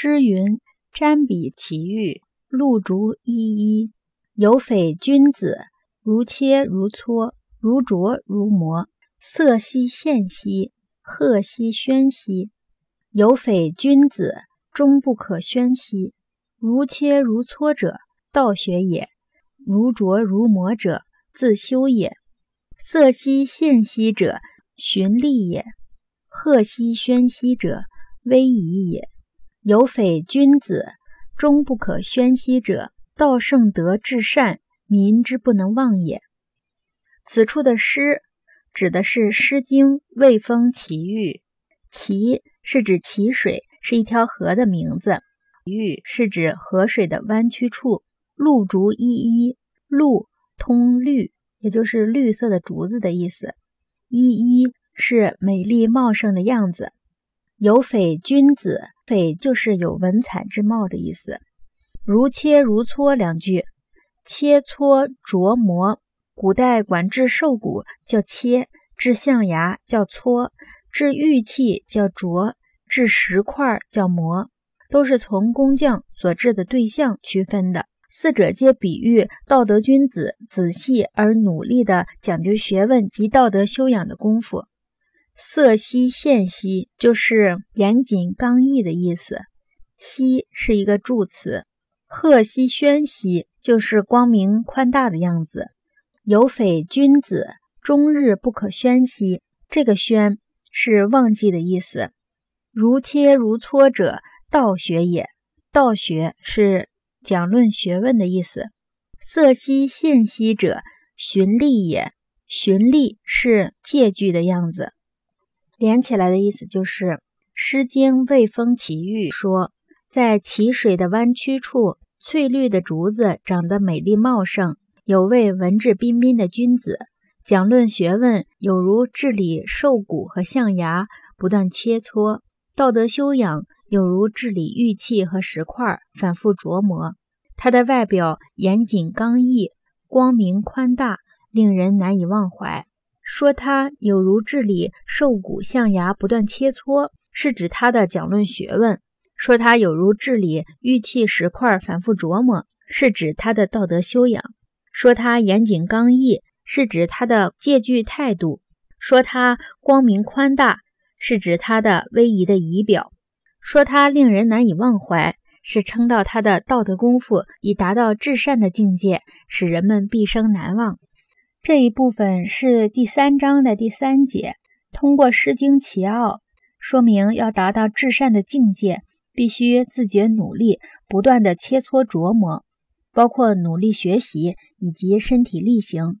诗云：“瞻彼其玉，露竹依依。有匪君子，如切如磋，如琢如磨。色兮宪兮，赫兮宣兮。有匪君子，终不可宣兮。如切如磋者，道学也；如琢如磨者，自修也。色兮宪兮者，循吏也；赫兮宣兮者，威仪也。有匪君子，终不可宣兮者，道圣德至善，民之不能忘也。此处的诗指的是《诗经·卫风·齐域》，齐是指齐水，是一条河的名字；域是指河水的弯曲处。露竹依依，露通绿，也就是绿色的竹子的意思。依依是美丽茂盛的样子。有匪君子。匪就是有文采之貌的意思。如切如磋两句，切磋琢磨。古代管制兽骨叫切，制象牙叫磋，制玉器叫琢，制石块叫磨，都是从工匠所制的对象区分的。四者皆比喻道德君子仔细而努力的讲究学问及道德修养的功夫。色兮宪兮，就是严谨刚毅的意思。兮是一个助词。赫兮宣兮，就是光明宽大的样子。有匪君子，终日不可宣兮。这个宣是忘记的意思。如切如磋者，道学也。道学是讲论学问的意思。色兮宪兮者，循吏也。循吏是借据的样子。连起来的意思就是《诗经·卫风·齐域》说，在淇水的弯曲处，翠绿的竹子长得美丽茂盛。有位文质彬彬的君子，讲论学问，有如治理兽骨和象牙，不断切磋；道德修养，有如治理玉器和石块，反复琢磨。他的外表严谨刚毅，光明宽大，令人难以忘怀。说他有如治理兽骨象牙，不断切磋，是指他的讲论学问；说他有如治理玉器石块，反复琢磨，是指他的道德修养；说他严谨刚毅，是指他的戒惧态度；说他光明宽大，是指他的威仪的仪表；说他令人难以忘怀，是称道他的道德功夫已达到至善的境界，使人们毕生难忘。这一部分是第三章的第三节，通过《诗经》奇奥，说明要达到至善的境界，必须自觉努力，不断的切磋琢磨，包括努力学习以及身体力行。